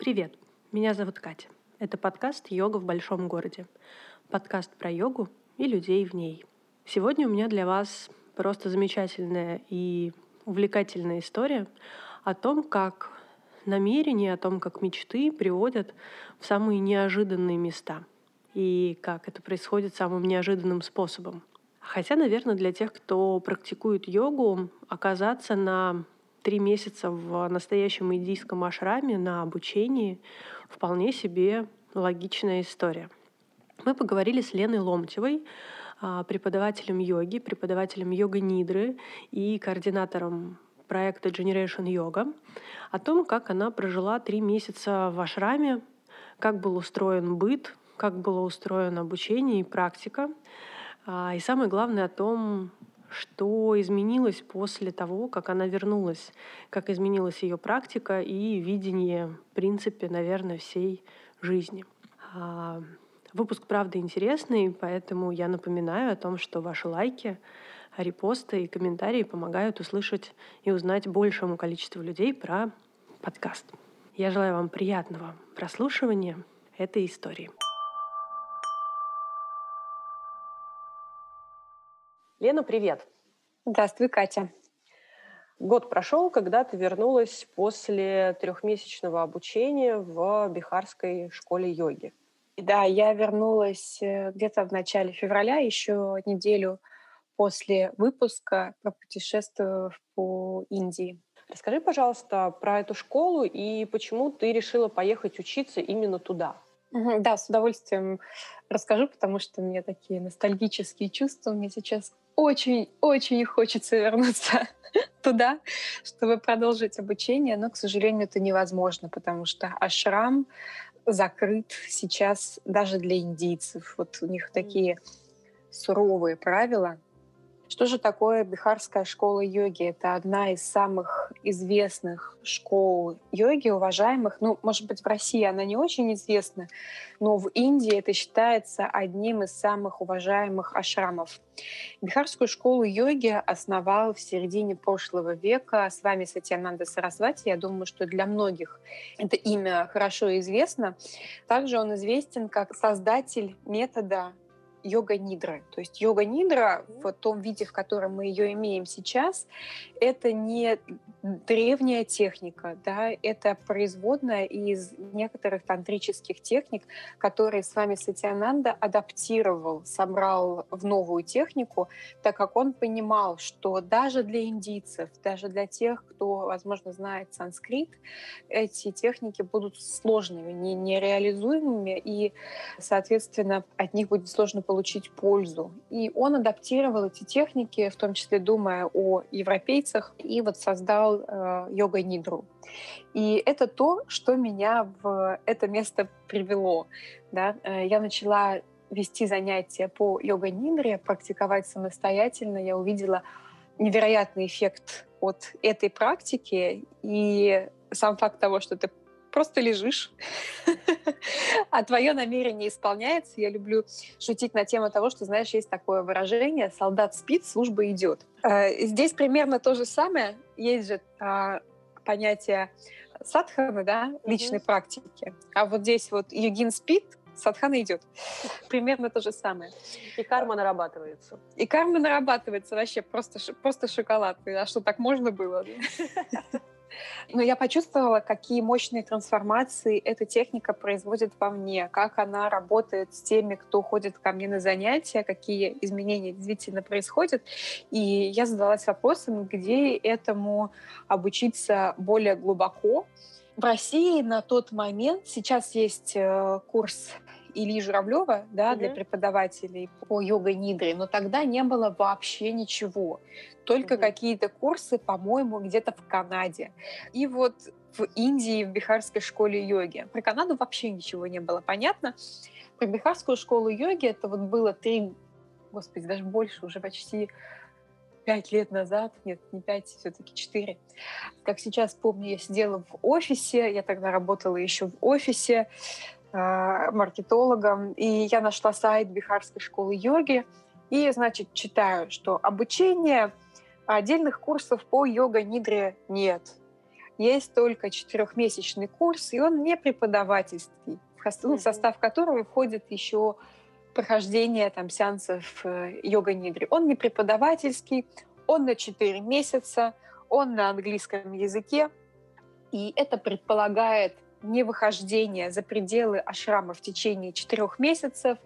Привет, меня зовут Катя. Это подкаст «Йога в большом городе». Подкаст про йогу и людей в ней. Сегодня у меня для вас просто замечательная и увлекательная история о том, как намерения, о том, как мечты приводят в самые неожиданные места и как это происходит самым неожиданным способом. Хотя, наверное, для тех, кто практикует йогу, оказаться на три месяца в настоящем индийском ашраме на обучении вполне себе логичная история. Мы поговорили с Леной Ломтевой, а, преподавателем йоги, преподавателем йога-нидры и координатором проекта Generation Yoga, о том, как она прожила три месяца в ашраме, как был устроен быт, как было устроено обучение и практика, а, и самое главное о том, что изменилось после того, как она вернулась, как изменилась ее практика и видение, в принципе, наверное, всей жизни. А, выпуск, правда, интересный, поэтому я напоминаю о том, что ваши лайки, репосты и комментарии помогают услышать и узнать большему количеству людей про подкаст. Я желаю вам приятного прослушивания этой истории. Лена, привет. Здравствуй, Катя. Год прошел, когда ты вернулась после трехмесячного обучения в Бихарской школе йоги. Да, я вернулась э, где-то в начале февраля, еще неделю после выпуска, пропутешествовав по Индии. Расскажи, пожалуйста, про эту школу и почему ты решила поехать учиться именно туда. Да, с удовольствием расскажу, потому что у меня такие ностальгические чувства. Мне сейчас очень-очень хочется вернуться туда, чтобы продолжить обучение, но, к сожалению, это невозможно, потому что ашрам закрыт сейчас даже для индийцев. Вот у них такие суровые правила — что же такое Бихарская школа йоги? Это одна из самых известных школ йоги, уважаемых. Ну, может быть, в России она не очень известна, но в Индии это считается одним из самых уважаемых ашрамов. Бихарскую школу йоги основал в середине прошлого века с вами Сатьянанда Сарасвати. Я думаю, что для многих это имя хорошо известно. Также он известен как создатель метода йога-нидры. То есть йога-нидра в том виде, в котором мы ее имеем сейчас, это не древняя техника, да, это производная из некоторых тантрических техник, которые с вами Сатиананда адаптировал, собрал в новую технику, так как он понимал, что даже для индийцев, даже для тех, кто, возможно, знает санскрит, эти техники будут сложными, не, нереализуемыми, и, соответственно, от них будет сложно получить пользу. И он адаптировал эти техники, в том числе думая о европейцах, и вот создал э, йога-нидру. И это то, что меня в это место привело. Да? Э, я начала вести занятия по йога-нидре, практиковать самостоятельно. Я увидела невероятный эффект от этой практики. И сам факт того, что ты просто лежишь, а твое намерение исполняется. Я люблю шутить на тему того, что, знаешь, есть такое выражение «солдат спит, служба идет». Э, здесь примерно то же самое. Есть же а, понятие садханы, да, личной mm-hmm. практики. А вот здесь вот йогин спит, садхана идет. Примерно то же самое. И карма нарабатывается. И карма нарабатывается вообще просто, просто шоколад. А что, так можно было? Но я почувствовала, какие мощные трансформации эта техника производит во мне, как она работает с теми, кто ходит ко мне на занятия, какие изменения действительно происходят. И я задалась вопросом, где этому обучиться более глубоко. В России на тот момент сейчас есть э, курс Ильи Журавлева да, mm-hmm. для преподавателей по йога-нидре, но тогда не было вообще ничего. Только mm-hmm. какие-то курсы, по-моему, где-то в Канаде. И вот в Индии, в Бихарской школе йоги. Про Канаду вообще ничего не было понятно. Про Бихарскую школу йоги это вот было три, господи, даже больше, уже почти пять лет назад, нет, не пять, все-таки четыре. Как сейчас помню, я сидела в офисе, я тогда работала еще в офисе, маркетологом, и я нашла сайт Бихарской школы йоги, и, значит, читаю, что обучение отдельных курсов по йога-нидре нет. есть только четырехмесячный курс, и он не преподавательский, в состав которого входит еще прохождение там, сеансов э, йога-нидри. Он не преподавательский, он на 4 месяца, он на английском языке, и это предполагает не выхождение за пределы ашрама в течение четырех месяцев.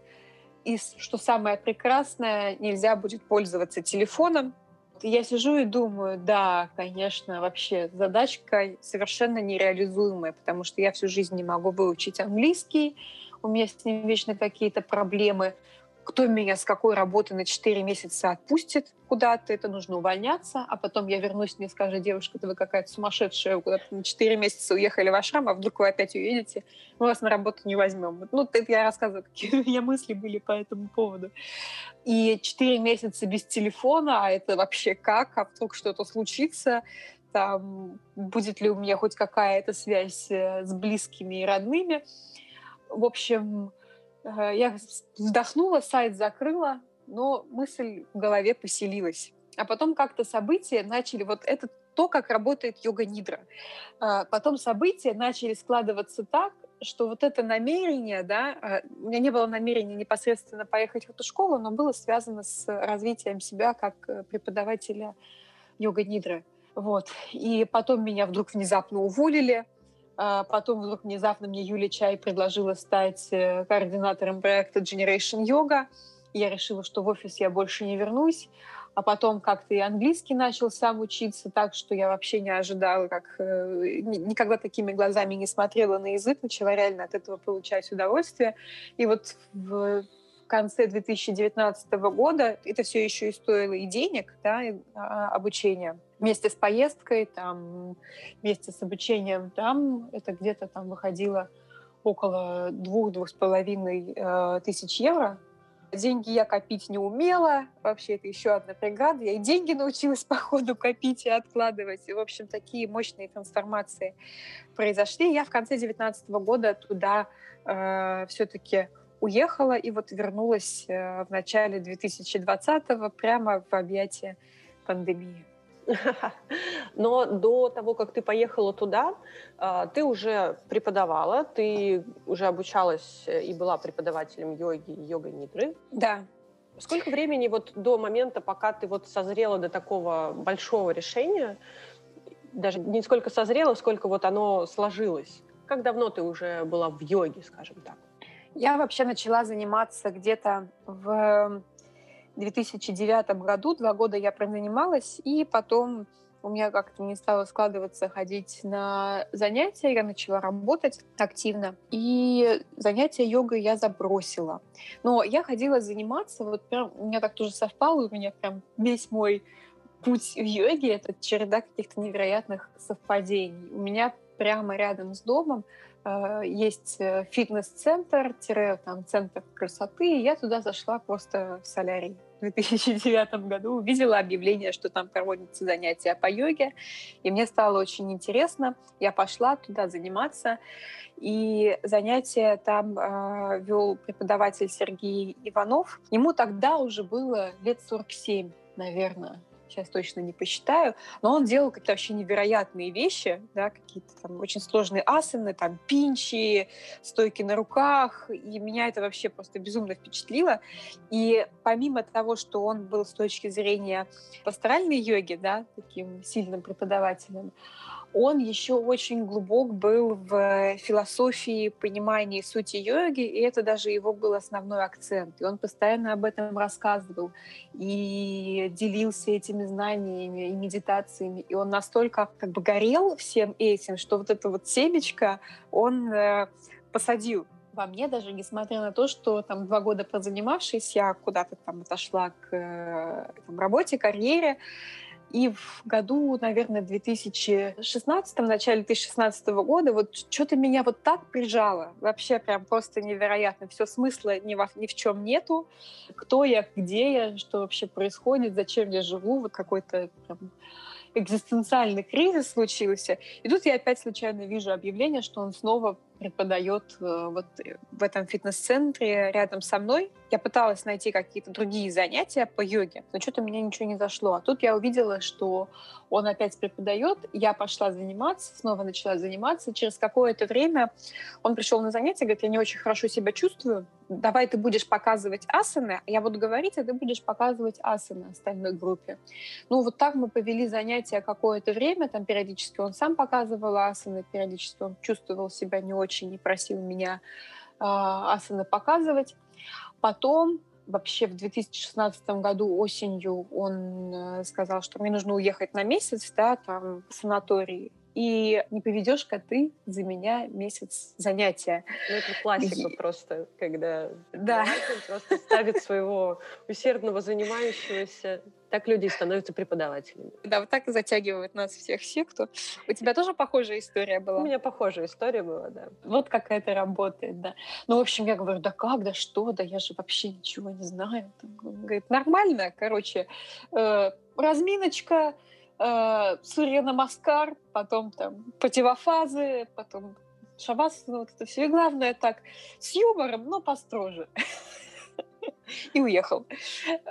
И что самое прекрасное, нельзя будет пользоваться телефоном. Я сижу и думаю, да, конечно, вообще задачка совершенно нереализуемая, потому что я всю жизнь не могу выучить английский, у меня с ним вечно какие-то проблемы кто меня с какой работы на 4 месяца отпустит куда-то, это нужно увольняться, а потом я вернусь, мне скажет девушка, да вы какая-то сумасшедшая, куда-то на 4 месяца уехали в Ашрам, а вдруг вы опять уедете, мы вас на работу не возьмем. Ну, это я рассказываю, какие у меня мысли были по этому поводу. И 4 месяца без телефона, а это вообще как, а вдруг что-то случится, там, будет ли у меня хоть какая-то связь э, с близкими и родными. В общем, я вздохнула, сайт закрыла, но мысль в голове поселилась. А потом как-то события начали, вот это то, как работает йога-нидра. А, потом события начали складываться так, что вот это намерение, да, а, у меня не было намерения непосредственно поехать в эту школу, но было связано с развитием себя как э, преподавателя йога-нидры. Вот. И потом меня вдруг внезапно уволили, потом вдруг внезапно мне Юлия Чай предложила стать э, координатором проекта Generation Yoga. Я решила, что в офис я больше не вернусь. А потом как-то и английский начал сам учиться, так что я вообще не ожидала, как э, никогда такими глазами не смотрела на язык, начала реально от этого получать удовольствие. И вот в конце 2019 года это все еще и стоило и денег, да, и, а, обучение вместе с поездкой, там, вместе с обучением там, это где-то там выходило около двух-двух с половиной э, тысяч евро. Деньги я копить не умела. Вообще, это еще одна преграда. Я и деньги научилась по ходу копить и откладывать. И, в общем, такие мощные трансформации произошли. Я в конце 2019 года туда э, все-таки уехала и вот вернулась э, в начале 2020 прямо в объятия пандемии. Но до того, как ты поехала туда, а, ты уже преподавала, ты уже обучалась и была преподавателем йоги и йога-нидры. Да. Сколько времени вот до момента, пока ты вот созрела до такого большого решения, даже не сколько созрела, сколько вот оно сложилось? Как давно ты уже была в йоге, скажем так? Я вообще начала заниматься где-то в 2009 году, два года я прозанималась, и потом у меня как-то не стало складываться ходить на занятия, я начала работать активно, и занятия йогой я забросила. Но я ходила заниматься, вот прям у меня так тоже совпало, у меня прям весь мой путь в йоге — это череда каких-то невероятных совпадений. У меня прямо рядом с домом есть э, фитнес-центр, там, центр красоты, и я туда зашла просто в солярий. 2009 году увидела объявление, что там проводятся занятия по йоге, и мне стало очень интересно. Я пошла туда заниматься, и занятия там э, вел преподаватель Сергей Иванов. Ему тогда уже было лет 47, наверное сейчас точно не посчитаю, но он делал какие-то вообще невероятные вещи, да, какие-то там очень сложные асаны, там пинчи, стойки на руках, и меня это вообще просто безумно впечатлило. И помимо того, что он был с точки зрения пасторальной йоги, да, таким сильным преподавателем, он еще очень глубок был в философии, понимании сути йоги, и это даже его был основной акцент. И он постоянно об этом рассказывал и делился этими знаниями и медитациями. И он настолько как бы горел всем этим, что вот это вот семечко он э, посадил во мне, даже несмотря на то, что там два года прозанимавшись, я куда-то там отошла к э, там, работе, карьере, и в году, наверное, 2016, в начале 2016 года, вот что-то меня вот так прижало. Вообще прям просто невероятно. Все смысла ни, во, ни в чем нету. Кто я, где я, что вообще происходит, зачем я живу. Вот какой-то прям экзистенциальный кризис случился. И тут я опять случайно вижу объявление, что он снова преподает э, вот в этом фитнес-центре рядом со мной. Я пыталась найти какие-то другие занятия по йоге, но что-то меня ничего не зашло. А тут я увидела, что он опять преподает. Я пошла заниматься, снова начала заниматься. Через какое-то время он пришел на занятие, говорит, я не очень хорошо себя чувствую. Давай ты будешь показывать асаны, я буду говорить, а ты будешь показывать асаны остальной группе. Ну, вот так мы повели занятия какое-то время. Там периодически он сам показывал асаны, периодически он чувствовал себя не очень и просил меня э, асаны показывать. Потом вообще в 2016 году осенью он э, сказал, что мне нужно уехать на месяц, да, там в санаторий. И не поведешь-ка ты за меня месяц занятия. Ну, это классика и... просто, когда да. просто ставит своего усердного занимающегося так люди становятся преподавателями. Да, вот так и затягивают нас всех секту. У тебя тоже похожая история была? У меня похожая история была, да. Вот как это работает, да. Ну, в общем, я говорю, да как, да что, да я же вообще ничего не знаю. Он говорит, нормально, короче, э, разминочка, э, Сурья Намаскар, потом там противофазы, потом шабас, ну, вот это все. И главное так, с юмором, но построже и уехал.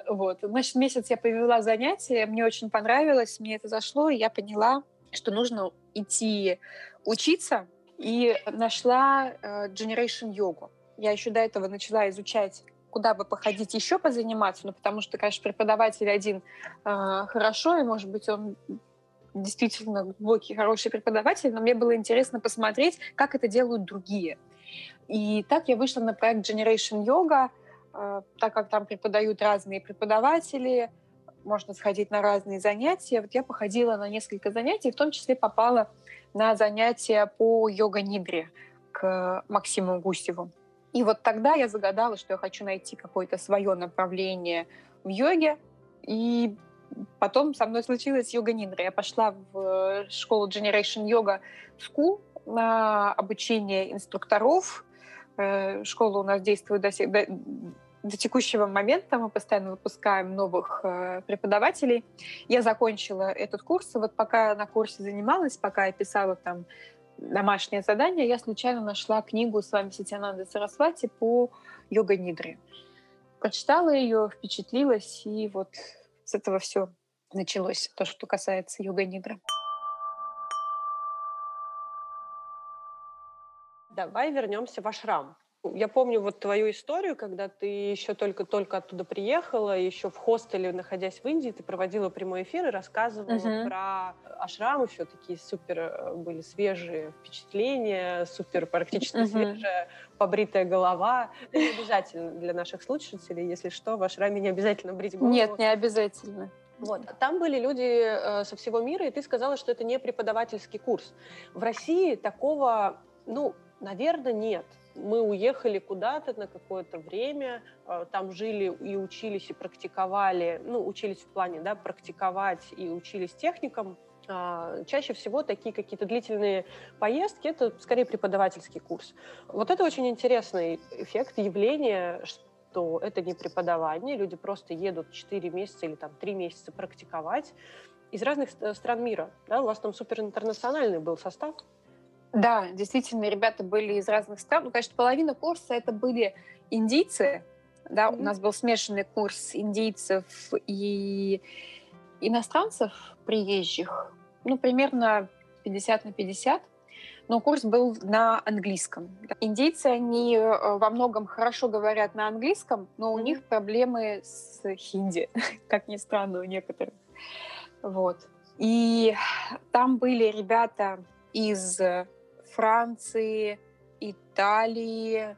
Вот. Значит, месяц я повела занятия, мне очень понравилось, мне это зашло, и я поняла, что нужно идти учиться, и нашла э, Generation Йогу. Я еще до этого начала изучать куда бы походить еще позаниматься, ну, потому что, конечно, преподаватель один э, хорошо, и, может быть, он действительно глубокий, хороший преподаватель, но мне было интересно посмотреть, как это делают другие. И так я вышла на проект Generation Yoga, Э, так как там преподают разные преподаватели, можно сходить на разные занятия. Вот я походила на несколько занятий, в том числе попала на занятия по йога-нидре к Максиму Гусеву. И вот тогда я загадала, что я хочу найти какое-то свое направление в йоге. И потом со мной случилась йога-нидра. Я пошла в школу Generation Yoga School на обучение инструкторов. Э, школа у нас действует до сих, до, до текущего момента мы постоянно выпускаем новых э, преподавателей. Я закончила этот курс, и вот пока на курсе занималась, пока я писала там домашнее задание, я случайно нашла книгу с вами Сатянанда Сарасвати по йога-нидре. Прочитала ее, впечатлилась, и вот с этого все началось, то, что касается йога-нидра. Давай вернемся в ашрам. Я помню вот твою историю, когда ты еще только-только оттуда приехала, еще в хостеле, находясь в Индии, ты проводила прямой эфир и рассказывала uh-huh. про ашрам, еще такие супер э, были свежие впечатления, супер практически uh-huh. свежая побритая голова. Это не обязательно для наших слушателей, если что, в ашраме не обязательно брить голову. Нет, не обязательно. Вот. Там были люди э, со всего мира, и ты сказала, что это не преподавательский курс. В России такого, ну, наверное, нет мы уехали куда-то на какое-то время, э, там жили и учились, и практиковали, ну, учились в плане, да, практиковать и учились техникам, а, чаще всего такие какие-то длительные поездки — это скорее преподавательский курс. Вот это очень интересный эффект, явление, что это не преподавание, люди просто едут 4 месяца или там 3 месяца практиковать из разных стран мира. Да? У вас там суперинтернациональный был состав. Да, действительно, ребята были из разных стран. Ну, конечно, половина курса это были индийцы. Да, mm-hmm. у нас был смешанный курс индийцев и иностранцев приезжих. Ну, примерно 50 на 50. Но курс был на английском. Индийцы, они э, во многом хорошо говорят на английском, но у mm-hmm. них проблемы с хинди, как ни странно, у некоторых. Вот. И там были ребята из Франции, Италии,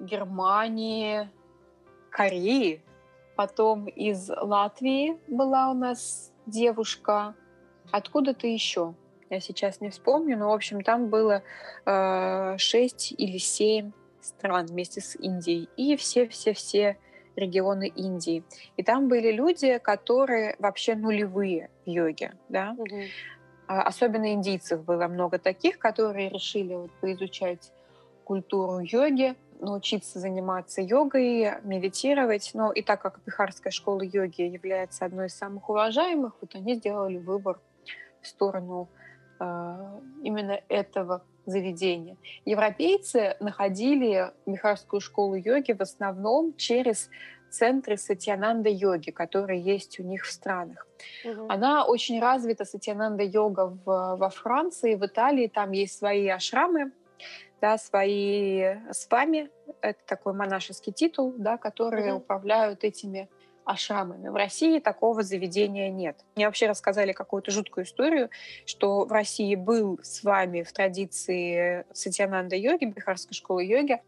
Германии, Кореи. Потом из Латвии была у нас девушка. Откуда-то еще. Я сейчас не вспомню, но, в общем, там было э, 6 или 7 стран вместе с Индией. И все-все-все регионы Индии. И там были люди, которые вообще нулевые в йоге. Да? Угу. А, особенно индийцев было много таких, которые решили вот поизучать культуру йоги, научиться заниматься йогой, медитировать. Но и так как Бихарская школа йоги является одной из самых уважаемых, вот они сделали выбор в сторону э, именно этого заведения. Европейцы находили Бихарскую школу йоги в основном через центры сатьянанда йоги, которые есть у них в странах. Угу. Она очень развита, сатьянанда йога в, во Франции, в Италии. Там есть свои ашрамы, да, свои спами. Это такой монашеский титул, да, которые угу. управляют этими ашрамами. В России такого заведения нет. Мне вообще рассказали какую-то жуткую историю, что в России был с вами в традиции Сатьянанда йоги, Бихарской школы йоги,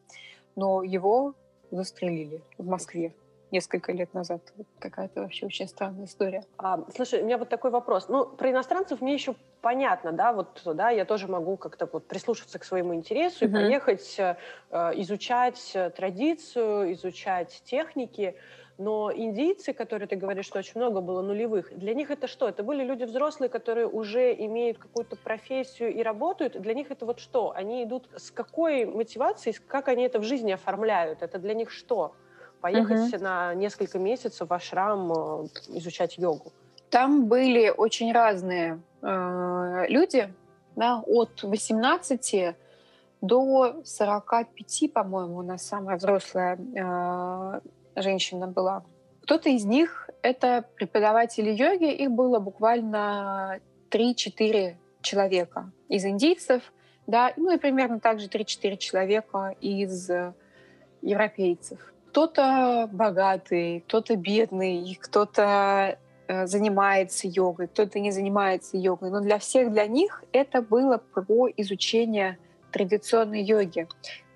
но его застрелили в Москве несколько лет назад. Какая-то вообще очень странная история. А, слушай, у меня вот такой вопрос. Ну, про иностранцев мне еще понятно, да, вот, да, я тоже могу как-то вот прислушаться к своему интересу mm-hmm. и поехать э, изучать традицию, изучать техники. Но индийцы, которые ты говоришь, что очень много было нулевых, для них это что? Это были люди взрослые, которые уже имеют какую-то профессию и работают. Для них это вот что? Они идут с какой мотивацией, как они это в жизни оформляют? Это для них что? Поехать угу. на несколько месяцев в ашрам э, изучать йогу? Там были очень разные э, люди, да, от 18 до 45, по-моему, у нас самая взрослая э, женщина была. Кто-то из них — это преподаватели йоги, их было буквально 3-4 человека из индийцев, да, ну и примерно также 3-4 человека из европейцев. Кто-то богатый, кто-то бедный, кто-то э, занимается йогой, кто-то не занимается йогой. Но для всех, для них это было про изучение традиционной йоги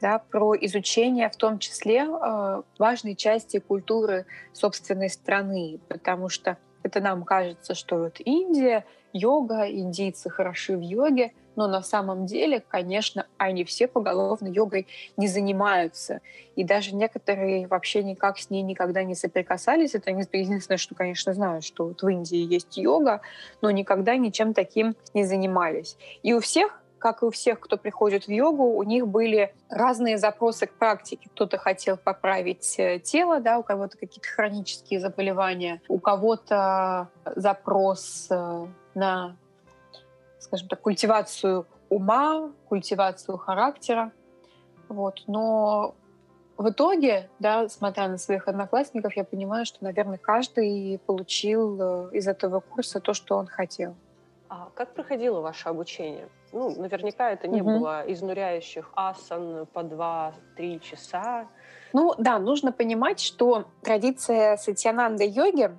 да, про изучение в том числе э, важной части культуры собственной страны, потому что это нам кажется, что вот Индия, йога, индийцы хороши в йоге, но на самом деле, конечно, они все поголовно йогой не занимаются. И даже некоторые вообще никак с ней никогда не соприкасались. Это единственное, что, конечно, знаю, что вот в Индии есть йога, но никогда ничем таким не занимались. И у всех как и у всех, кто приходит в йогу, у них были разные запросы к практике. Кто-то хотел поправить э, тело, да, у кого-то какие-то хронические заболевания, у кого-то запрос э, на, скажем так, культивацию ума, культивацию характера. Вот. Но в итоге, да, смотря на своих одноклассников, я понимаю, что, наверное, каждый получил э, из этого курса то, что он хотел. А как проходило ваше обучение? Ну, наверняка это не угу. было изнуряющих асан по 2-3 часа. Ну да, нужно понимать, что традиция сатьянанда йоги,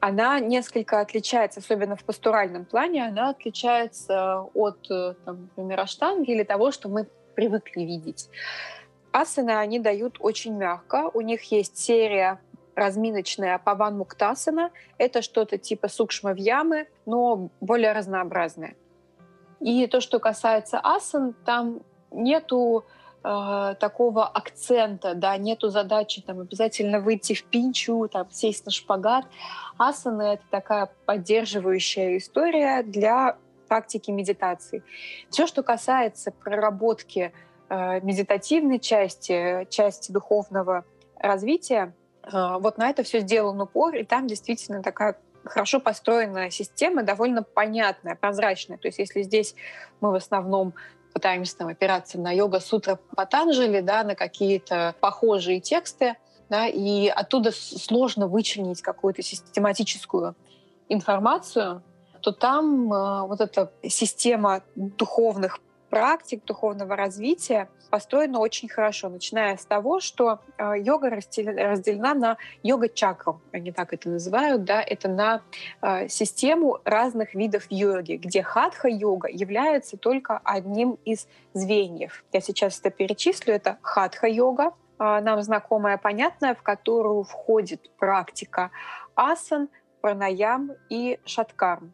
она несколько отличается, особенно в пастуральном плане, она отличается от, э, там, например, аштанги или того, что мы привыкли видеть. Асаны они дают очень мягко. У них есть серия разминочная Паван Муктасана. Это что-то типа сукшма в ямы, но более разнообразное. И то, что касается асан, там нету э, такого акцента, да, нету задачи там обязательно выйти в пинчу, там сесть на шпагат. Асаны — это такая поддерживающая история для практики медитации. Все, что касается проработки э, медитативной части, части духовного развития, вот на это все сделан упор, и там действительно такая хорошо построенная система, довольно понятная, прозрачная. То есть если здесь мы в основном пытаемся там, опираться на йога-сутра Патанджали, да, на какие-то похожие тексты, да, и оттуда сложно вычленить какую-то систематическую информацию, то там э, вот эта система духовных практик духовного развития построена очень хорошо, начиная с того, что э, йога разделена на йога-чакру, они так это называют, да, это на э, систему разных видов йоги, где хатха-йога является только одним из звеньев. Я сейчас это перечислю. Это хатха-йога, э, нам знакомая, понятная, в которую входит практика асан, пранаям и шаткарм.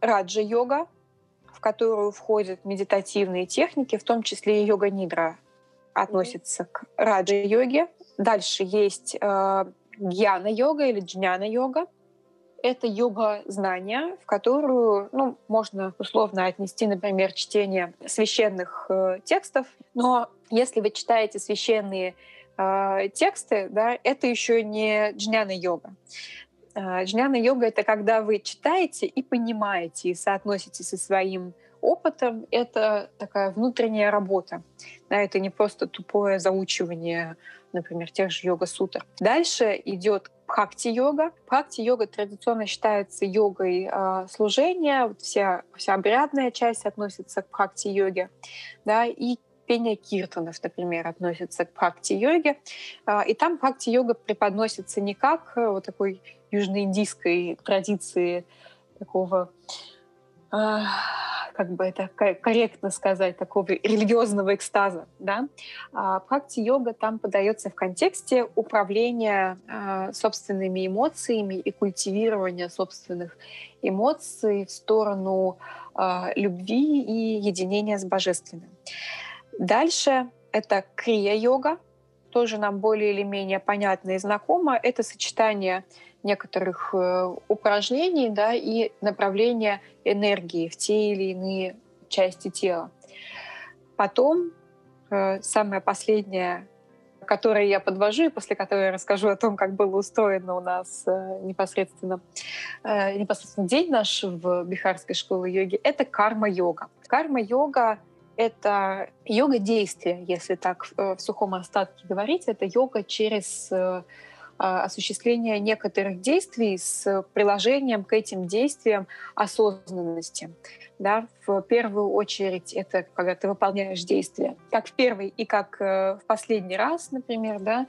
Раджа-йога, которую входят медитативные техники, в том числе и йога-нидра относится к раджа-йоге. Дальше есть э, гьяна-йога или джняна-йога. Это йога знания, в которую ну, можно условно отнести, например, чтение священных э, текстов. Но если вы читаете священные э, тексты, да, это еще не джняна-йога. Джняна йога — это когда вы читаете и понимаете, и соотносите со своим опытом, это такая внутренняя работа. Да, это не просто тупое заучивание, например, тех же йога-сутр. Дальше идет бхакти-йога. Бхакти-йога традиционно считается йогой э, служения. Вот вся, вся обрядная часть относится к бхакти-йоге. Да, и пение киртанов, например, относится к бхакти-йоге. Э, и там бхакти-йога преподносится не как э, вот такой южноиндийской традиции такого как бы это корректно сказать, такого религиозного экстаза. Да? А Бхакти-йога там подается в контексте управления э, собственными эмоциями и культивирования собственных эмоций в сторону э, любви и единения с Божественным. Дальше это крия-йога, тоже нам более или менее понятно и знакомо. Это сочетание некоторых э, упражнений да, и направления энергии в те или иные части тела. Потом э, самое последнее, которое я подвожу, и после которой я расскажу о том, как было устроено у нас э, непосредственно, непосредственно день наш в Бихарской школе йоги, это карма-йога. Карма-йога это йога действия, если так в сухом остатке говорить. Это йога через а, осуществления некоторых действий с приложением к этим действиям осознанности. Да? В первую очередь это когда ты выполняешь действия как в первый и как э, в последний раз, например, да?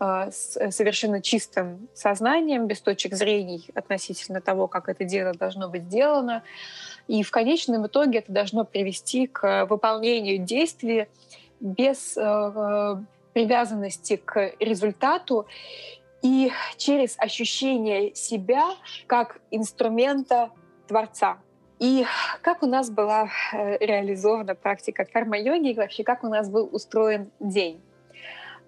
С совершенно чистым сознанием, без точек зрений относительно того, как это дело должно быть сделано. И в конечном итоге это должно привести к выполнению действия без э, э, привязанности к результату и через ощущение себя как инструмента Творца. И как у нас была э, реализована практика карма-йоги, и вообще как у нас был устроен день.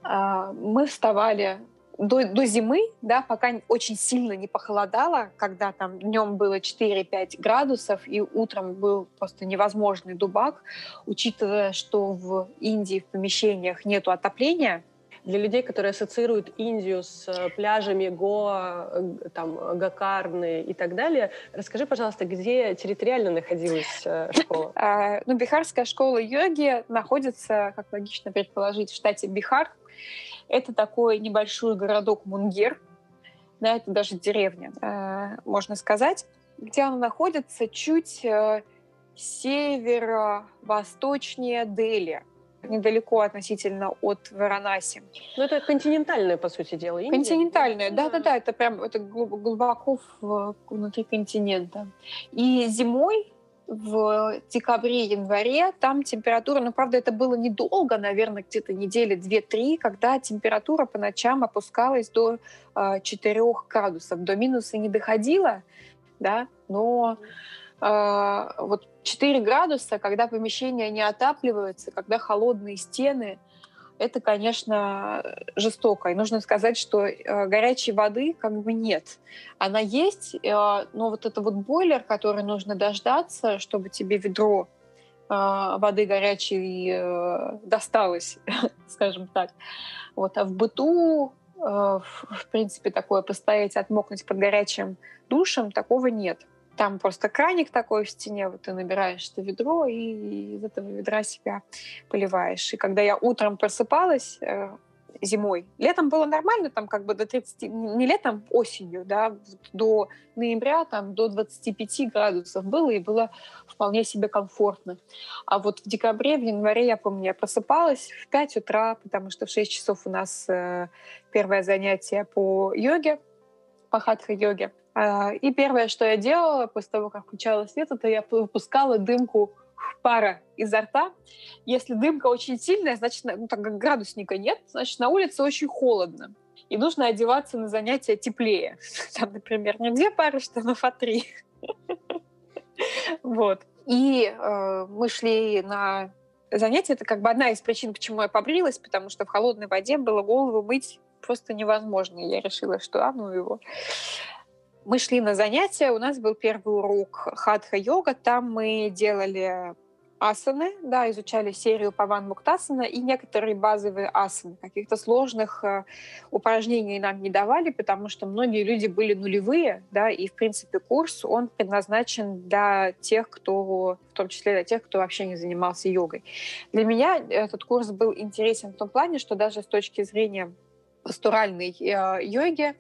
А, мы вставали до, до зимы, да, пока очень сильно не похолодало, когда там днем было 4-5 градусов, и утром был просто невозможный дубак, учитывая, что в Индии в помещениях нет отопления, для людей, которые ассоциируют Индию с э, пляжами Гоа, там, Гакарны и так далее, расскажи, пожалуйста, где территориально находилась э, школа? А, ну, Бихарская школа йоги находится, как логично предположить, в штате Бихар. Это такой небольшой городок Мунгер, да, это даже деревня, можно сказать, где она находится чуть северо-восточнее Дели недалеко относительно от Варанаси. Ну, это континентальное, по сути дела, Индия. Континентальное, да-да-да, это прям это глубоко внутри континента. И зимой в декабре-январе там температура, ну, правда, это было недолго, наверное, где-то недели две-три, когда температура по ночам опускалась до э, 4 градусов. До минуса не доходила, да, но э, вот 4 градуса, когда помещение не отапливается, когда холодные стены, это, конечно, жестоко. И нужно сказать, что э, горячей воды как бы нет. Она есть, э, но вот это вот бойлер, который нужно дождаться, чтобы тебе ведро э, воды горячей досталось, скажем так. Вот. А в быту, в принципе, такое постоять, отмокнуть под горячим душем, такого нет. Там просто краник такой в стене, вот ты набираешь это ведро и из этого ведра себя поливаешь. И когда я утром просыпалась э, зимой, летом было нормально, там как бы до 30, не летом, осенью, да, до ноября там до 25 градусов было, и было вполне себе комфортно. А вот в декабре, в январе, я помню, я просыпалась в 5 утра, потому что в 6 часов у нас э, первое занятие по йоге, по хатха-йоге. А, и первое, что я делала после того, как включала свет, это я выпускала дымку пара изо рта. Если дымка очень сильная, значит, ну, так как градусника нет, значит, на улице очень холодно. И нужно одеваться на занятия теплее. Там, например, не две пары штанов, а три. Вот. И э, мы шли на занятия. Это как бы одна из причин, почему я побрилась, потому что в холодной воде было голову мыть просто невозможно. И я решила, что а ну его. Мы шли на занятия, у нас был первый урок хатха-йога, там мы делали асаны, да, изучали серию Паван Муктасана и некоторые базовые асаны. Каких-то сложных э, упражнений нам не давали, потому что многие люди были нулевые, да, и, в принципе, курс, он предназначен для тех, кто, в том числе для тех, кто вообще не занимался йогой. Для меня этот курс был интересен в том плане, что даже с точки зрения пастуральной э, йоги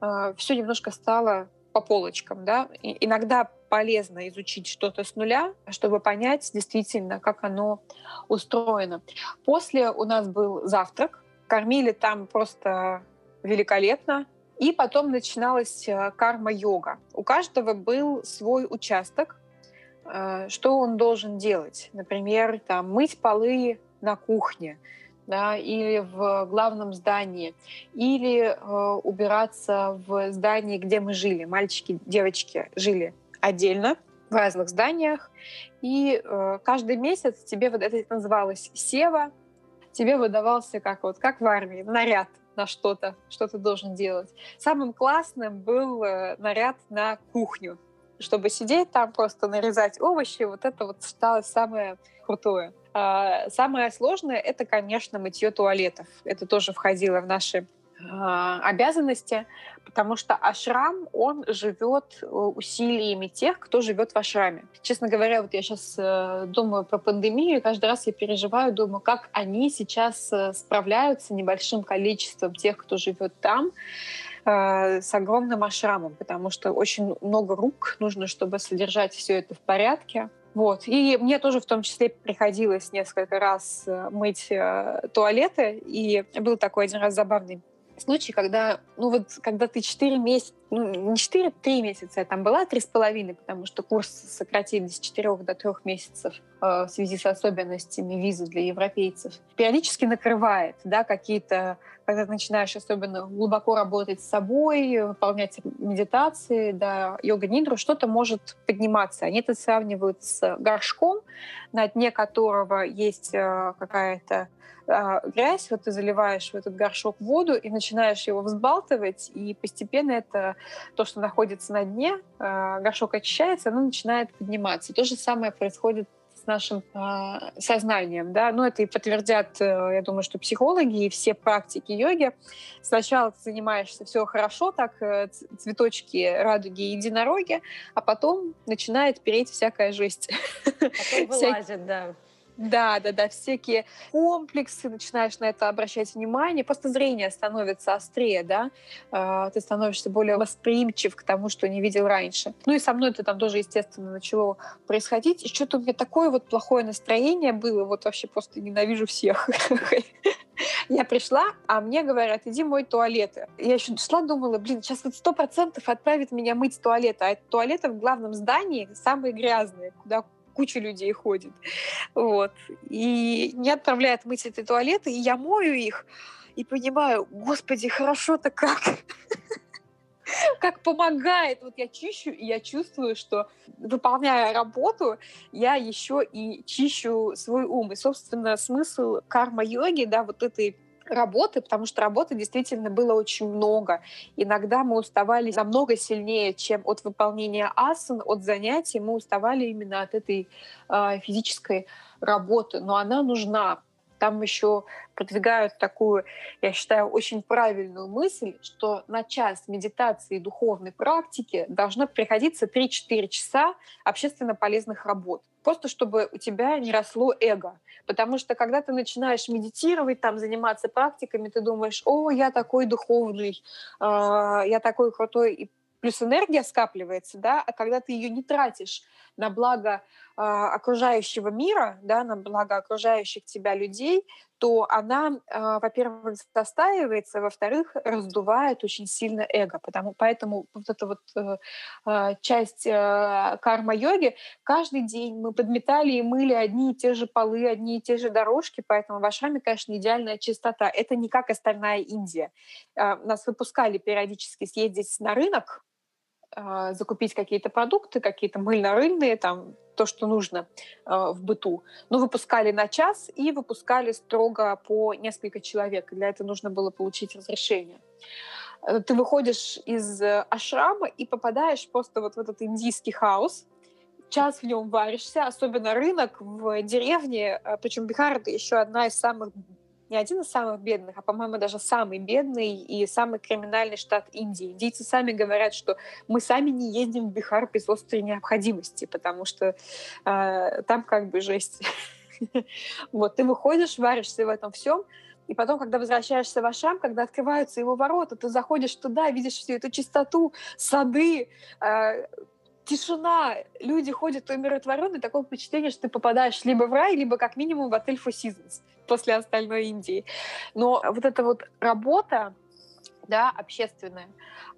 э, все немножко стало по полочкам, да. Иногда полезно изучить что-то с нуля, чтобы понять действительно, как оно устроено. После у нас был завтрак, кормили там просто великолепно, и потом начиналась э, карма-йога. У каждого был свой участок, что он должен делать. Например, там, мыть полы на кухне, да, или в главном здании, или э, убираться в здании, где мы жили. Мальчики, девочки жили отдельно в разных зданиях. И э, каждый месяц тебе вот это называлось сева, тебе выдавался как вот как в армии наряд на что-то, что ты должен делать. Самым классным был э, наряд на кухню, чтобы сидеть там просто нарезать овощи. Вот это вот стало самое крутое. А, самое сложное это, конечно, мытье туалетов. Это тоже входило в наши а, обязанности, потому что ашрам, он живет э, усилиями тех, кто живет в ашраме. Честно говоря, вот я сейчас э, думаю про пандемию, и каждый раз я переживаю, думаю, как они сейчас э, справляются небольшим количеством тех, кто живет там, с огромным ашрамом, потому что очень много рук нужно, чтобы содержать все это в порядке. Вот. И мне тоже в том числе приходилось несколько раз мыть туалеты. И был такой один раз забавный случай, когда, ну вот, когда ты 4 месяца, ну не 4, 3 месяца я там была, 3,5, потому что курс сократили с 4 до 3 месяцев э, в связи с особенностями визы для европейцев, периодически накрывает, да, какие-то, когда ты начинаешь особенно глубоко работать с собой, выполнять медитации, да, йога-нидру, что-то может подниматься. Они это сравнивают с горшком, на дне которого есть э, какая-то а, грязь, вот ты заливаешь в этот горшок воду и начинаешь его взбалтывать, и постепенно это то, что находится на дне, а, горшок очищается, оно начинает подниматься. То же самое происходит с нашим э, сознанием, да, ну это и подтвердят, э, я думаю, что психологи и все практики йоги. Сначала ты занимаешься все хорошо, так э, цветочки, радуги, единороги, а потом начинает переть всякая жесть. Потом вылазит, да. Да, да, да, всякие комплексы, начинаешь на это обращать внимание, просто зрение становится острее, да, а, ты становишься более восприимчив к тому, что не видел раньше. Ну и со мной это там тоже, естественно, начало происходить, и что-то у меня такое вот плохое настроение было, вот вообще просто ненавижу всех. Я пришла, а мне говорят, иди мой туалеты. Я еще шла, думала, блин, сейчас вот сто процентов отправит меня мыть туалеты, а туалеты в главном здании самые грязные, куда куча людей ходит. Вот. И не отправляют мыть эти туалеты, и я мою их, и понимаю, господи, хорошо-то как как помогает. Вот я чищу, и я чувствую, что выполняя работу, я еще и чищу свой ум. И, собственно, смысл карма-йоги, да, вот этой работы, потому что работы действительно было очень много. Иногда мы уставали намного сильнее, чем от выполнения асан, от занятий. Мы уставали именно от этой э, физической работы. Но она нужна. Там еще продвигают такую, я считаю, очень правильную мысль, что на час медитации и духовной практики должно приходиться 3-4 часа общественно полезных работ просто чтобы у тебя не росло эго. Потому что когда ты начинаешь медитировать, там, заниматься практиками, ты думаешь, о, я такой духовный, э, я такой крутой, и плюс энергия скапливается, да, а когда ты ее не тратишь на благо окружающего мира, да, на благо окружающих тебя людей, то она, э, во-первых, застаивается, во-вторых, раздувает очень сильно эго. Потому, поэтому вот эта вот э, э, часть э, карма-йоги, каждый день мы подметали и мыли одни и те же полы, одни и те же дорожки, поэтому в Ашраме, конечно, идеальная чистота. Это не как остальная Индия. Нас выпускали периодически съездить на рынок, э, закупить какие-то продукты, какие-то мыльно-рыльные, там, то, что нужно э, в быту. Но выпускали на час и выпускали строго по несколько человек. Для этого нужно было получить разрешение. Э, ты выходишь из э, ашрама и попадаешь просто вот в этот индийский хаос, час в нем варишься, особенно рынок в деревне, а, причем Бихар это еще одна из самых не один из самых бедных, а, по-моему, даже самый бедный и самый криминальный штат Индии. Индийцы сами говорят, что мы сами не ездим в Бихар без острой необходимости, потому что э, там как бы жесть. Вот, ты выходишь, варишься в этом всем, и потом, когда возвращаешься в Ашам, когда открываются его ворота, ты заходишь туда, видишь всю эту чистоту, сады, э, тишина, люди ходят умиротворенные, такое впечатление, что ты попадаешь либо в рай, либо как минимум в отель Four Seasons после остальной Индии. Но вот эта вот работа, да, общественная,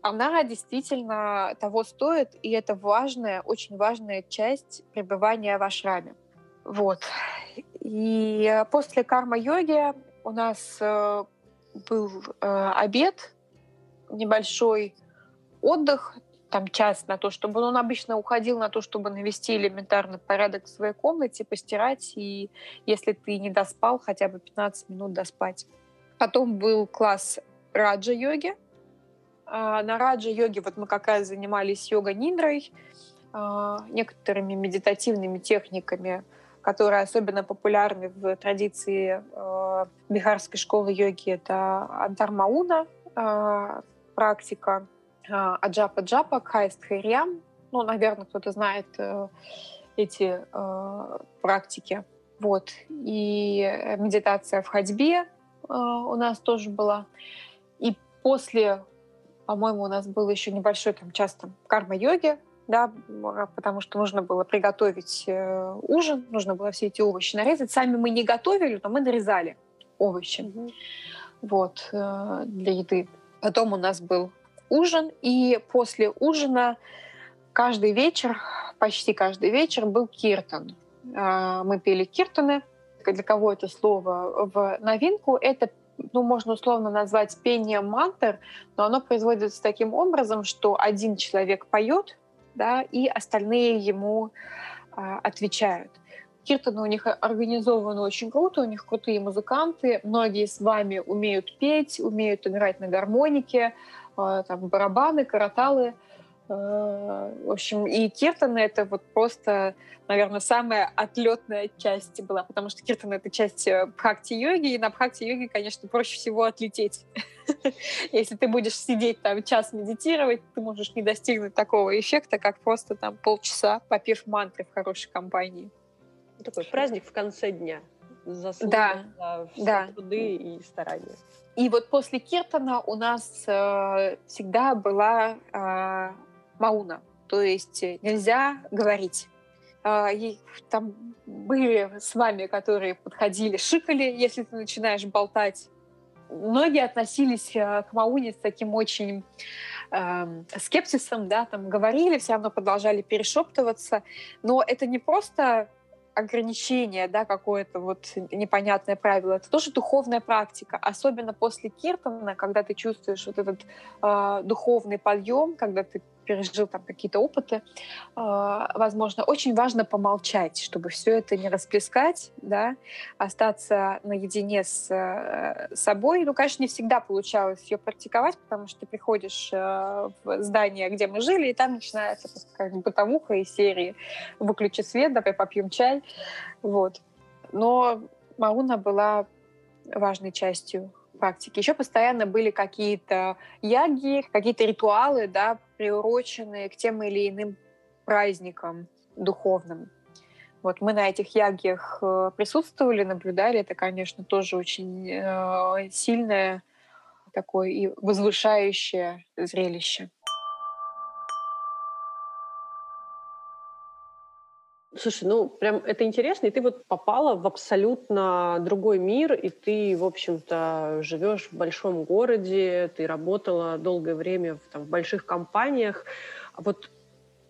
она действительно того стоит, и это важная, очень важная часть пребывания в ашраме. Вот. И после карма-йоги у нас э, был э, обед, небольшой отдых, там час на то, чтобы он обычно уходил на то, чтобы навести элементарный порядок в своей комнате, постирать, и если ты не доспал, хотя бы 15 минут доспать. Потом был класс раджа-йоги. А, на раджа-йоге вот мы как раз занимались йога-нидрой, а, некоторыми медитативными техниками, которые особенно популярны в традиции э, бихарской школы йоги. Это Антармауна практика, Аджапа Джапа, Кайст Хайрьям. Ну, наверное, кто-то знает э, эти э, практики. Вот. И медитация в ходьбе э, у нас тоже была. И после, по-моему, у нас был еще небольшой там час там карма-йоги, да, потому что нужно было приготовить э, ужин, нужно было все эти овощи нарезать. Сами мы не готовили, но мы нарезали овощи. Mm-hmm. Вот, э, для еды. Потом у нас был ужин, и после ужина каждый вечер, почти каждый вечер был киртан. А, мы пели киртаны. Для кого это слово в новинку? Это ну, можно условно назвать пением мантр, но оно производится таким образом, что один человек поет, да, и остальные ему а, отвечают. Киртаны у них организованы очень круто, у них крутые музыканты, многие с вами умеют петь, умеют играть на гармонике, там барабаны, караталы. А, в общем, и киртаны — это вот просто, наверное, самая отлетная часть была, потому что киртаны — это часть э, бхакти-йоги, и на бхакти-йоге, конечно, проще всего отлететь. Если ты будешь сидеть там час медитировать, ты можешь не достигнуть такого эффекта, как просто там полчаса попив мантры в хорошей компании. Такой праздник в конце дня. Заслуга да, за все да. труды и старания. И вот после Киртона у нас э, всегда была э, мауна, то есть нельзя говорить. Э, и там были с вами, которые подходили, шикали, если ты начинаешь болтать. Многие относились э, к мауне с таким очень э, скепсисом, да, там говорили, все равно продолжали перешептываться. Но это не просто ограничение, да, какое-то вот непонятное правило, это тоже духовная практика, особенно после киртана, когда ты чувствуешь вот этот э, духовный подъем, когда ты пережил там какие-то опыты, э, возможно, очень важно помолчать, чтобы все это не расплескать, да, остаться наедине с э, собой. Ну, конечно, не всегда получалось ее практиковать, потому что ты приходишь э, в здание, где мы жили, и там начинается как бытовуха из серии «Выключи свет, давай попьем чай». Вот. Но Мауна была важной частью практики. Еще постоянно были какие-то яги, какие-то ритуалы, да, приуроченные к тем или иным праздникам духовным. Вот мы на этих ягиях э, присутствовали, наблюдали. Это, конечно, тоже очень э, сильное такое и возвышающее зрелище. Слушай, ну прям это интересно, и ты вот попала в абсолютно другой мир, и ты, в общем-то, живешь в большом городе, ты работала долгое время в, там, в больших компаниях. А вот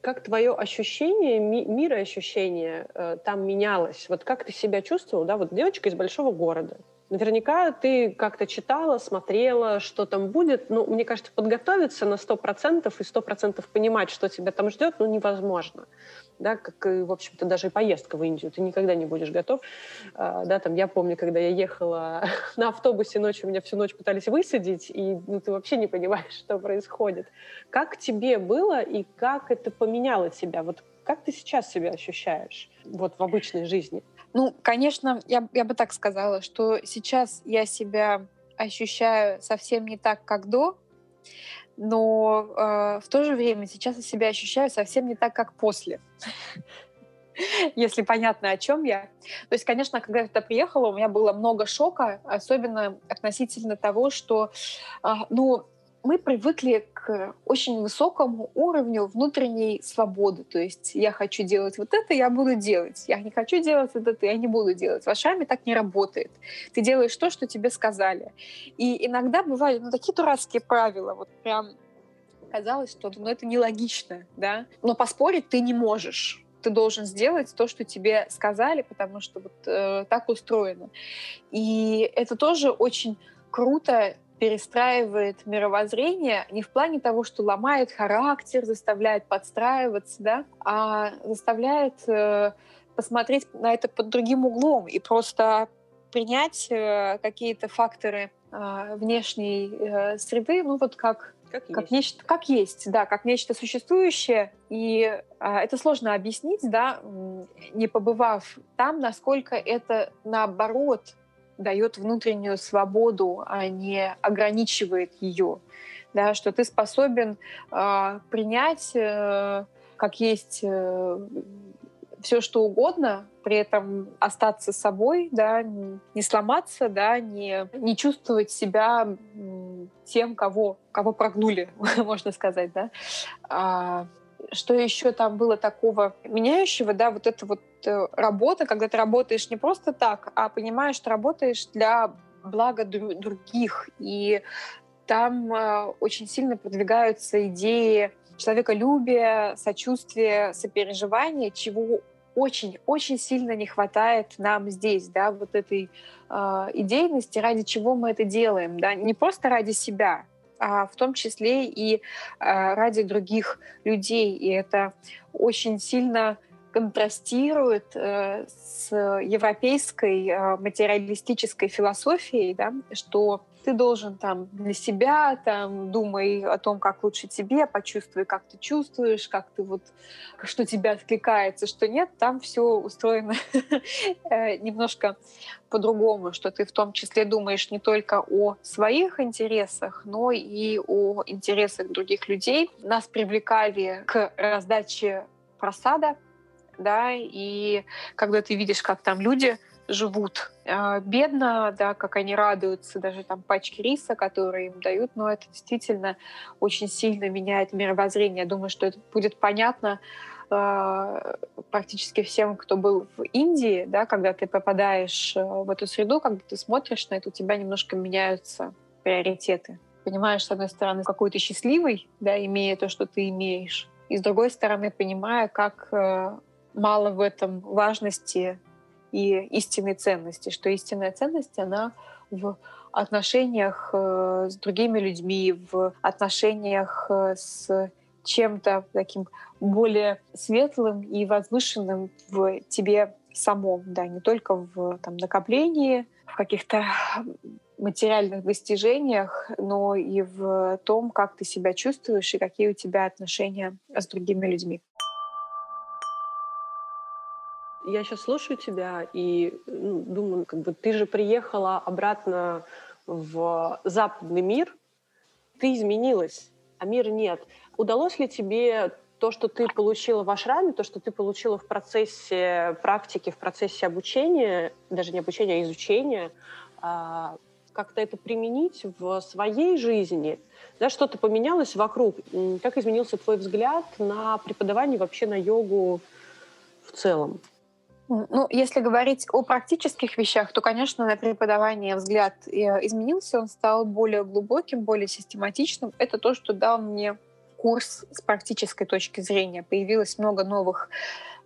как твое ощущение, ми- мироощущение э, там менялось? Вот как ты себя чувствовал, да, вот девочка из большого города, Наверняка ты как-то читала, смотрела, что там будет. Ну, мне кажется, подготовиться на 100% и 100% понимать, что тебя там ждет, ну, невозможно да, как в общем-то, даже и поездка в Индию, ты никогда не будешь готов, а, да, там, я помню, когда я ехала на автобусе ночью, меня всю ночь пытались высадить, и ну, ты вообще не понимаешь, что происходит. Как тебе было и как это поменяло тебя? Вот Как ты сейчас себя ощущаешь вот в обычной жизни? Ну, конечно, я, я бы так сказала, что сейчас я себя ощущаю совсем не так, как до, но э, в то же время сейчас я себя ощущаю совсем не так, как после. Если понятно, о чем я. То есть, конечно, когда я туда приехала, у меня было много шока, особенно относительно того, что, э, ну, мы привыкли к очень высокому уровню внутренней свободы. То есть я хочу делать вот это, я буду делать. Я не хочу делать вот это, я не буду делать. В Ашаме так не работает. Ты делаешь то, что тебе сказали. И иногда бывали ну, такие дурацкие правила, вот прям казалось, что ну, это нелогично, да. Но поспорить ты не можешь ты должен сделать то, что тебе сказали, потому что вот э, так устроено. И это тоже очень круто перестраивает мировоззрение не в плане того, что ломает характер, заставляет подстраиваться, да, а заставляет э, посмотреть на это под другим углом и просто принять э, какие-то факторы э, внешней э, среды, ну вот как как, как есть. нечто, как есть, да, как нечто существующее, и э, это сложно объяснить, да, не побывав там, насколько это наоборот дает внутреннюю свободу, а не ограничивает ее. Да, что ты способен э, принять э, как есть э, все что угодно, при этом остаться собой, да, не сломаться, да, не, не чувствовать себя тем, кого, кого прогнули, можно сказать, да. А, что еще там было такого меняющего, да, вот эта вот э, работа, когда ты работаешь не просто так, а понимаешь, что работаешь для блага других, и там э, очень сильно продвигаются идеи человеколюбия, сочувствия, сопереживания, чего очень-очень сильно не хватает нам здесь, да, вот этой э, идейности, ради чего мы это делаем, да, не просто ради себя, в том числе и а, ради других людей. И это очень сильно контрастирует э, с европейской э, материалистической философией, да, что ты должен там для себя, там, думай о том, как лучше тебе, почувствуй, как ты чувствуешь, как ты вот, что тебя откликается, что нет, там все устроено э, немножко по-другому, что ты в том числе думаешь не только о своих интересах, но и о интересах других людей. Нас привлекали к раздаче просада, да, и когда ты видишь, как там люди живут э, бедно, да, как они радуются даже там пачки риса, которые им дают, но это действительно очень сильно меняет мировоззрение. Я думаю, что это будет понятно э, практически всем, кто был в Индии, да, когда ты попадаешь э, в эту среду, когда ты смотришь на это, у тебя немножко меняются приоритеты. Понимаешь, с одной стороны, какой ты счастливый, да, имея то, что ты имеешь, и с другой стороны, понимая, как э, мало в этом важности и истинной ценности, что истинная ценность, она в отношениях э, с другими людьми, в отношениях э, с чем-то таким более светлым и возвышенным в тебе самом, да, не только в там, накоплении, в каких-то материальных достижениях, но и в том, как ты себя чувствуешь и какие у тебя отношения с другими людьми. Я сейчас слушаю тебя и ну, думаю, как бы ты же приехала обратно в западный мир, ты изменилась, а мир нет. Удалось ли тебе то, что ты получила в ашраме, то, что ты получила в процессе практики, в процессе обучения, даже не обучения, а изучения, а, как-то это применить в своей жизни? Да, что-то поменялось вокруг? Как изменился твой взгляд на преподавание вообще на йогу в целом? Ну, если говорить о практических вещах, то, конечно, на преподавание взгляд э, изменился, он стал более глубоким, более систематичным. Это то, что дал мне курс с практической точки зрения. Появилось много новых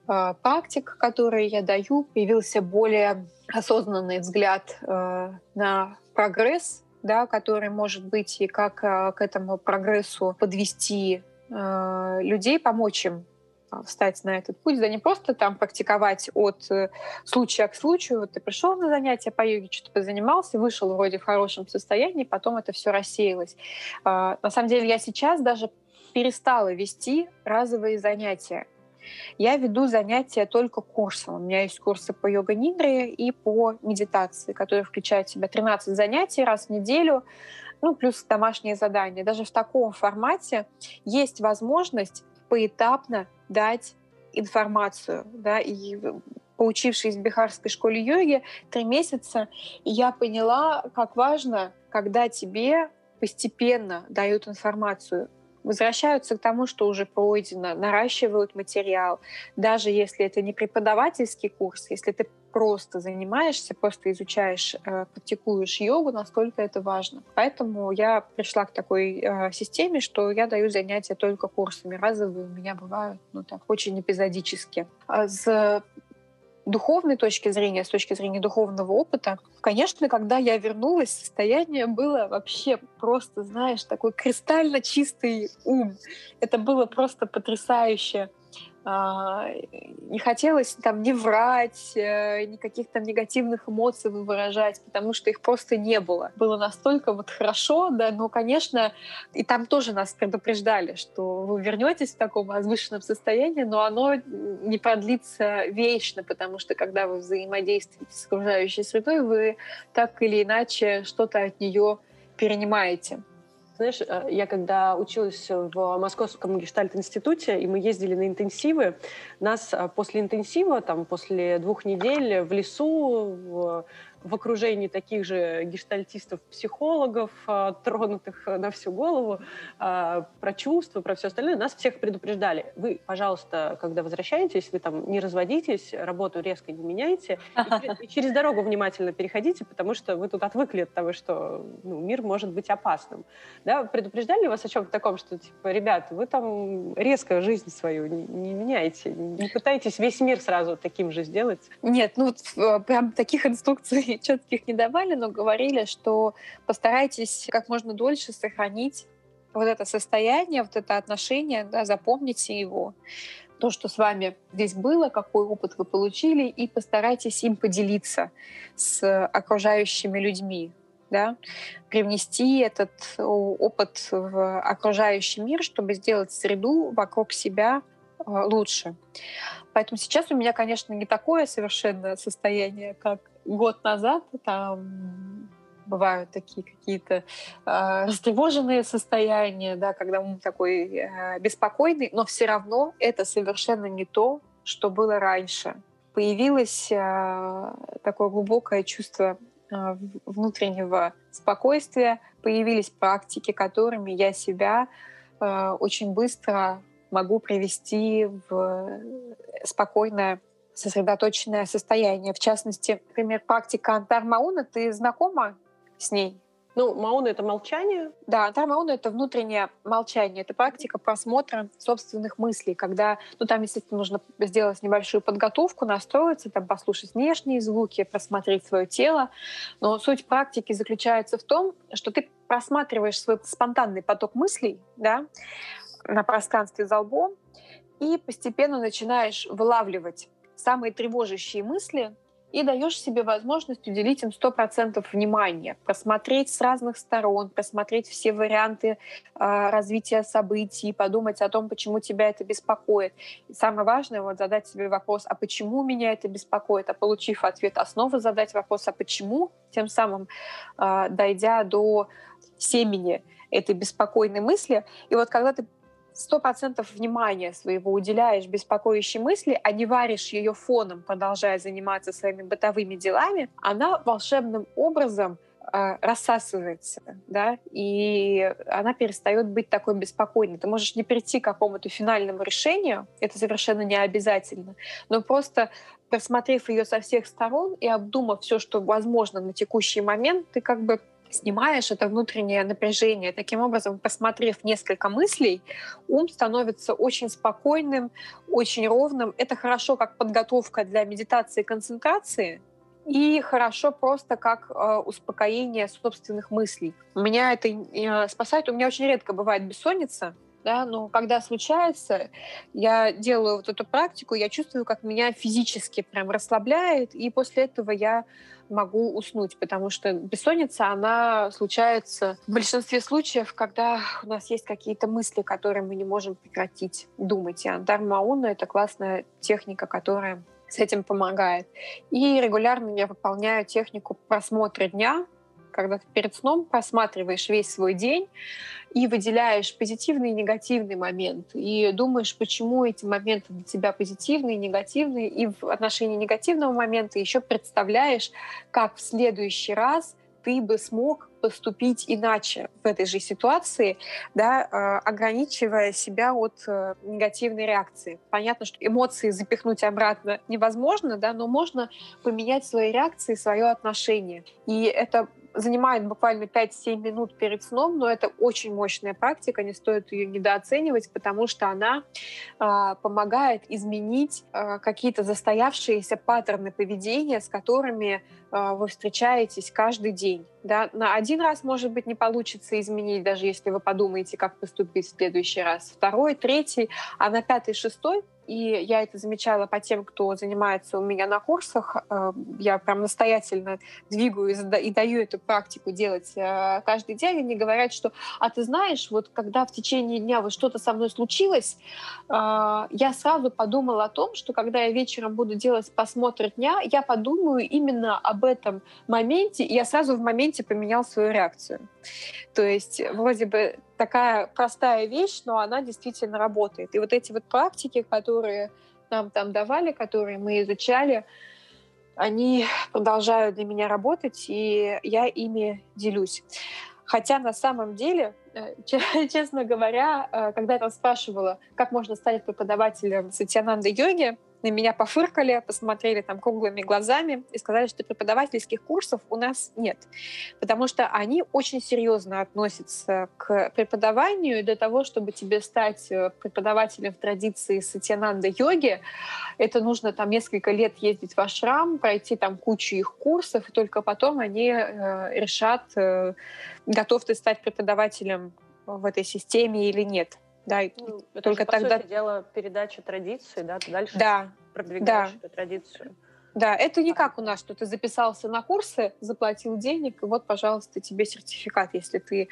э, практик, которые я даю, появился более осознанный взгляд э, на прогресс, да, который может быть, и как э, к этому прогрессу подвести э, людей, помочь им встать на этот путь, да не просто там практиковать от э, случая к случаю. Вот ты пришел на занятия по йоге, что-то позанимался, вышел вроде в хорошем состоянии, потом это все рассеялось. А, на самом деле я сейчас даже перестала вести разовые занятия. я веду занятия только курсом. У меня есть курсы по йога-нидре и по медитации, которые включают в себя 13 занятий раз в неделю, ну, плюс домашние задания. Даже в таком формате есть возможность поэтапно дать информацию, да, и поучившись в Бихарской школе йоги три месяца, я поняла, как важно, когда тебе постепенно дают информацию, возвращаются к тому, что уже пройдено, наращивают материал. Даже если это не преподавательский курс, если ты просто занимаешься, просто изучаешь, э, практикуешь йогу, насколько это важно. Поэтому я пришла к такой э, системе, что я даю занятия только курсами. Разовые у меня бывают, ну так, очень эпизодически. А с духовной точки зрения, с точки зрения духовного опыта, конечно, когда я вернулась, состояние было вообще просто, знаешь, такой кристально чистый ум. Это было просто потрясающе. А, не хотелось там не врать, э, никаких там негативных эмоций выражать, потому что их просто не было. Было настолько вот хорошо, да, но, конечно, и там тоже нас предупреждали, что вы вернетесь в таком возвышенном состоянии, но оно не продлится вечно, потому что когда вы взаимодействуете с окружающей средой, вы так или иначе что-то от нее перенимаете. Знаешь, э, я когда училась в Московском гештальт-институте, и мы ездили на интенсивы, нас э, после интенсива, там, после двух недель в лесу, в окружении таких же гештальтистов, психологов, а, тронутых на всю голову, а, про чувства, про все остальное, нас всех предупреждали. Вы, пожалуйста, когда возвращаетесь, вы там не разводитесь, работу резко не меняйте, и через дорогу внимательно переходите, потому что вы тут отвыкли от того, что ну, мир может быть опасным. Да? Предупреждали вас о чем-то таком, что, типа, ребят, вы там резко жизнь свою не, не меняете, не пытайтесь весь мир сразу таким же сделать? Нет, ну, э, прям таких инструкций четких не давали, но говорили, что постарайтесь как можно дольше сохранить вот это состояние, вот это отношение, да, запомните его, то, что с вами здесь было, какой опыт вы получили, и постарайтесь им поделиться с окружающими людьми, да, привнести этот опыт в окружающий мир, чтобы сделать среду вокруг себя э, лучше. Поэтому сейчас у меня, конечно, не такое совершенное состояние, как год назад. Там бывают такие какие-то э, растревоженные состояния, да, когда он такой э, беспокойный, но все равно это совершенно не то, что было раньше. Появилось э, такое глубокое чувство э, внутреннего спокойствия, появились практики, которыми я себя э, очень быстро могу привести в спокойное сосредоточенное состояние. В частности, например, практика Антар Мауна, ты знакома с ней? Ну, Мауна — это молчание? Да, Антар Мауна — это внутреннее молчание. Это практика просмотра собственных мыслей, когда, ну, там, естественно, нужно сделать небольшую подготовку, настроиться, там, послушать внешние звуки, просмотреть свое тело. Но суть практики заключается в том, что ты просматриваешь свой спонтанный поток мыслей, да, на пространстве за лбом, и постепенно начинаешь вылавливать самые тревожащие мысли и даешь себе возможность уделить им 100% внимания, просмотреть с разных сторон, просмотреть все варианты э, развития событий, подумать о том, почему тебя это беспокоит. И самое важное, вот задать себе вопрос, а почему меня это беспокоит, а получив ответ, основы задать вопрос, а почему, тем самым э, дойдя до семени этой беспокойной мысли. И вот когда ты сто процентов внимания своего уделяешь беспокоящей мысли, а не варишь ее фоном, продолжая заниматься своими бытовыми делами, она волшебным образом э, рассасывается, да, и она перестает быть такой беспокойной. Ты можешь не прийти к какому-то финальному решению, это совершенно не обязательно, но просто просмотрев ее со всех сторон и обдумав все, что возможно на текущий момент, ты как бы снимаешь это внутреннее напряжение. Таким образом, посмотрев несколько мыслей, ум становится очень спокойным, очень ровным. Это хорошо как подготовка для медитации и концентрации, и хорошо просто как э, успокоение собственных мыслей. Меня это э, спасает. У меня очень редко бывает бессонница, да, но когда случается, я делаю вот эту практику, я чувствую, как меня физически прям расслабляет, и после этого я могу уснуть, потому что бессонница, она случается в большинстве случаев, когда у нас есть какие-то мысли, которые мы не можем прекратить думать. И Андар это классная техника, которая с этим помогает. И регулярно я выполняю технику просмотра дня, когда ты перед сном просматриваешь весь свой день и выделяешь позитивный и негативный момент, и думаешь, почему эти моменты для тебя позитивные, негативные, и в отношении негативного момента еще представляешь, как в следующий раз ты бы смог поступить иначе в этой же ситуации, да, а, ограничивая себя от э, негативной реакции. Понятно, что эмоции запихнуть обратно невозможно, да, но можно поменять свои реакции, свое отношение. И это занимает буквально 5-7 минут перед сном, но это очень мощная практика, не стоит ее недооценивать, потому что она э, помогает изменить э, какие-то застоявшиеся паттерны поведения, с которыми э, вы встречаетесь каждый день. Да? На один раз, может быть, не получится изменить, даже если вы подумаете, как поступить в следующий раз. Второй, третий, а на пятый, шестой и я это замечала по тем, кто занимается у меня на курсах. Э, я прям настоятельно двигаю и даю эту практику делать э, каждый день. Они говорят, что, а ты знаешь, вот когда в течение дня вот что-то со мной случилось, э, я сразу подумала о том, что когда я вечером буду делать просмотр дня, я подумаю именно об этом моменте, и я сразу в моменте поменял свою реакцию. То есть вроде бы такая простая вещь, но она действительно работает. И вот эти вот практики, которые нам там давали, которые мы изучали, они продолжают для меня работать, и я ими делюсь. Хотя на самом деле, э, честно говоря, э, когда я там спрашивала, как можно стать преподавателем Сатьянанды йоги, на меня пофыркали, посмотрели там круглыми глазами и сказали, что преподавательских курсов у нас нет. Потому что они очень серьезно относятся к преподаванию и для того, чтобы тебе стать э, преподавателем в традиции сатьянанда йоги, это нужно там несколько лет ездить в ашрам, пройти там кучу их курсов, и только потом они э, решат, э, готов ты стать преподавателем в этой системе или нет. Да, ну, это только же, по тогда... сути дела, передача традиции, да, ты дальше да. продвигаешь да. эту традицию. Да, это не как у нас, что ты записался на курсы, заплатил денег, и вот, пожалуйста, тебе сертификат, если ты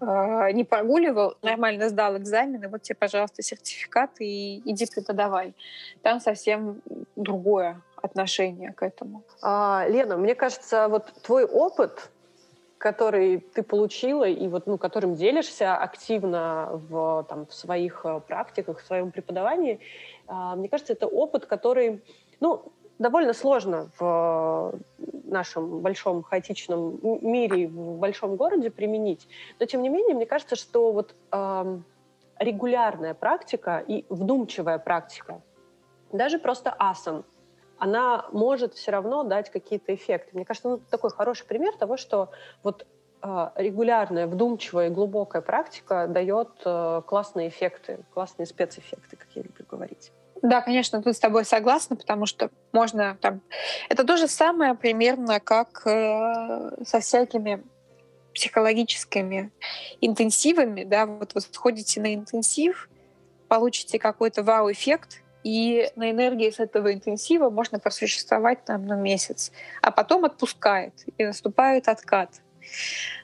э, не прогуливал, нормально сдал экзамены, вот тебе, пожалуйста, сертификат и иди преподавай. Там совсем другое отношение к этому. А, Лена, мне кажется, вот твой опыт который ты получила и вот, ну, которым делишься активно в, там, в своих э, практиках, в своем преподавании, а, мне кажется, это опыт, который, ну, довольно сложно в нашем большом хаотичном мире, в большом городе применить. Но, тем не менее, мне кажется, что вот э, регулярная практика и вдумчивая практика, даже просто асан, она может все равно дать какие-то эффекты. Мне кажется, ну, такой хороший пример того, что вот э, регулярная, вдумчивая и глубокая практика дает э, классные эффекты, классные спецэффекты, как я люблю говорить. Да, конечно, тут с тобой согласна, потому что можно там... Это то же самое примерно, как э, со всякими психологическими интенсивами, да, вот вы сходите на интенсив, получите какой-то вау-эффект, и на энергии с этого интенсива можно просуществовать там на месяц, а потом отпускает, и наступает откат.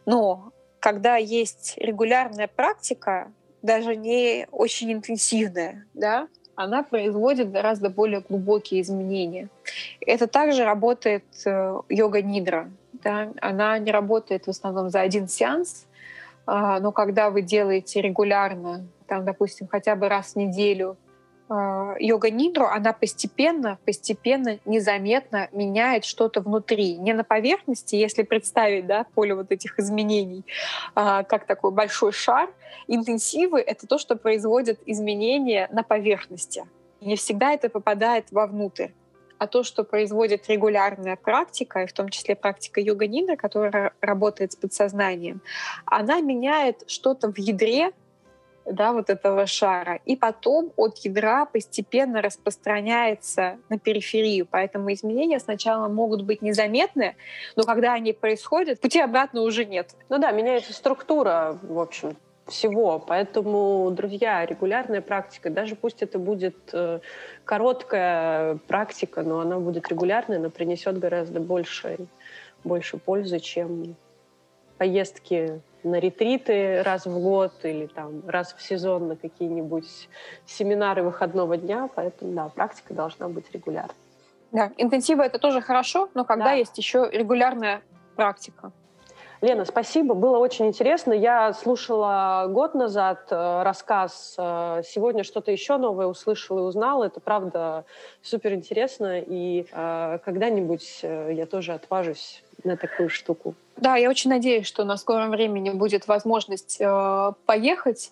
Но когда есть регулярная практика, даже не очень интенсивная, да, она производит гораздо более глубокие изменения. Это также работает э, йога-нидра. Да? Она не работает в основном за один сеанс, э, но когда вы делаете регулярно, там, допустим, хотя бы раз в неделю а, йога нидру, она постепенно, постепенно, незаметно меняет что-то внутри. Не на поверхности, если представить да, поле вот этих изменений, а, как такой большой шар. Интенсивы — это то, что производит изменения на поверхности. Не всегда это попадает вовнутрь. А то, что производит регулярная практика, и в том числе практика йога-нидра, которая работает с подсознанием, она меняет что-то в ядре, да, вот этого шара, и потом от ядра постепенно распространяется на периферию. Поэтому изменения сначала могут быть незаметны, но когда они происходят, пути обратно уже нет. Ну да, меняется структура, в общем, всего. Поэтому, друзья, регулярная практика, даже пусть это будет э, короткая практика, но она будет регулярной, она принесет гораздо больше, больше пользы, чем поездки на ретриты раз в год или там раз в сезон на какие-нибудь семинары выходного дня. Поэтому, да, практика должна быть регулярной. Да, интенсивы это тоже хорошо, но когда да. есть еще регулярная практика. Лена, спасибо, было очень интересно. Я слушала год назад э, рассказ, э, сегодня что-то еще новое услышала и узнала. Это правда супер интересно, и э, когда-нибудь я тоже отважусь на такую штуку. Да, я очень надеюсь, что на скором времени будет возможность поехать.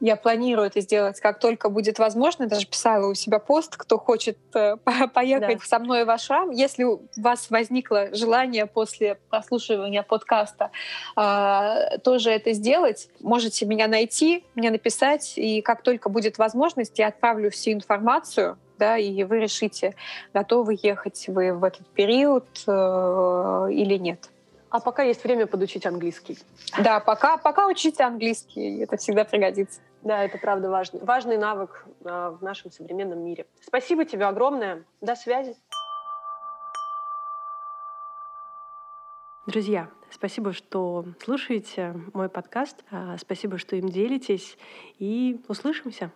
Я планирую это сделать, как только будет возможно. Я даже писала у себя пост, кто хочет э, поехать да. со мной в Ашрам. Если у вас возникло желание после прослушивания подкаста э, тоже это сделать, можете меня найти, мне написать, и как только будет возможность, я отправлю всю информацию да, и вы решите, готовы ехать вы в этот период э, или нет. А пока есть время подучить английский. Да, пока, пока учите английский, это всегда пригодится. Да, это правда важный, важный навык э, в нашем современном мире. Спасибо тебе огромное. До связи. Друзья, спасибо, что слушаете мой подкаст. А, спасибо, что им делитесь. И услышимся.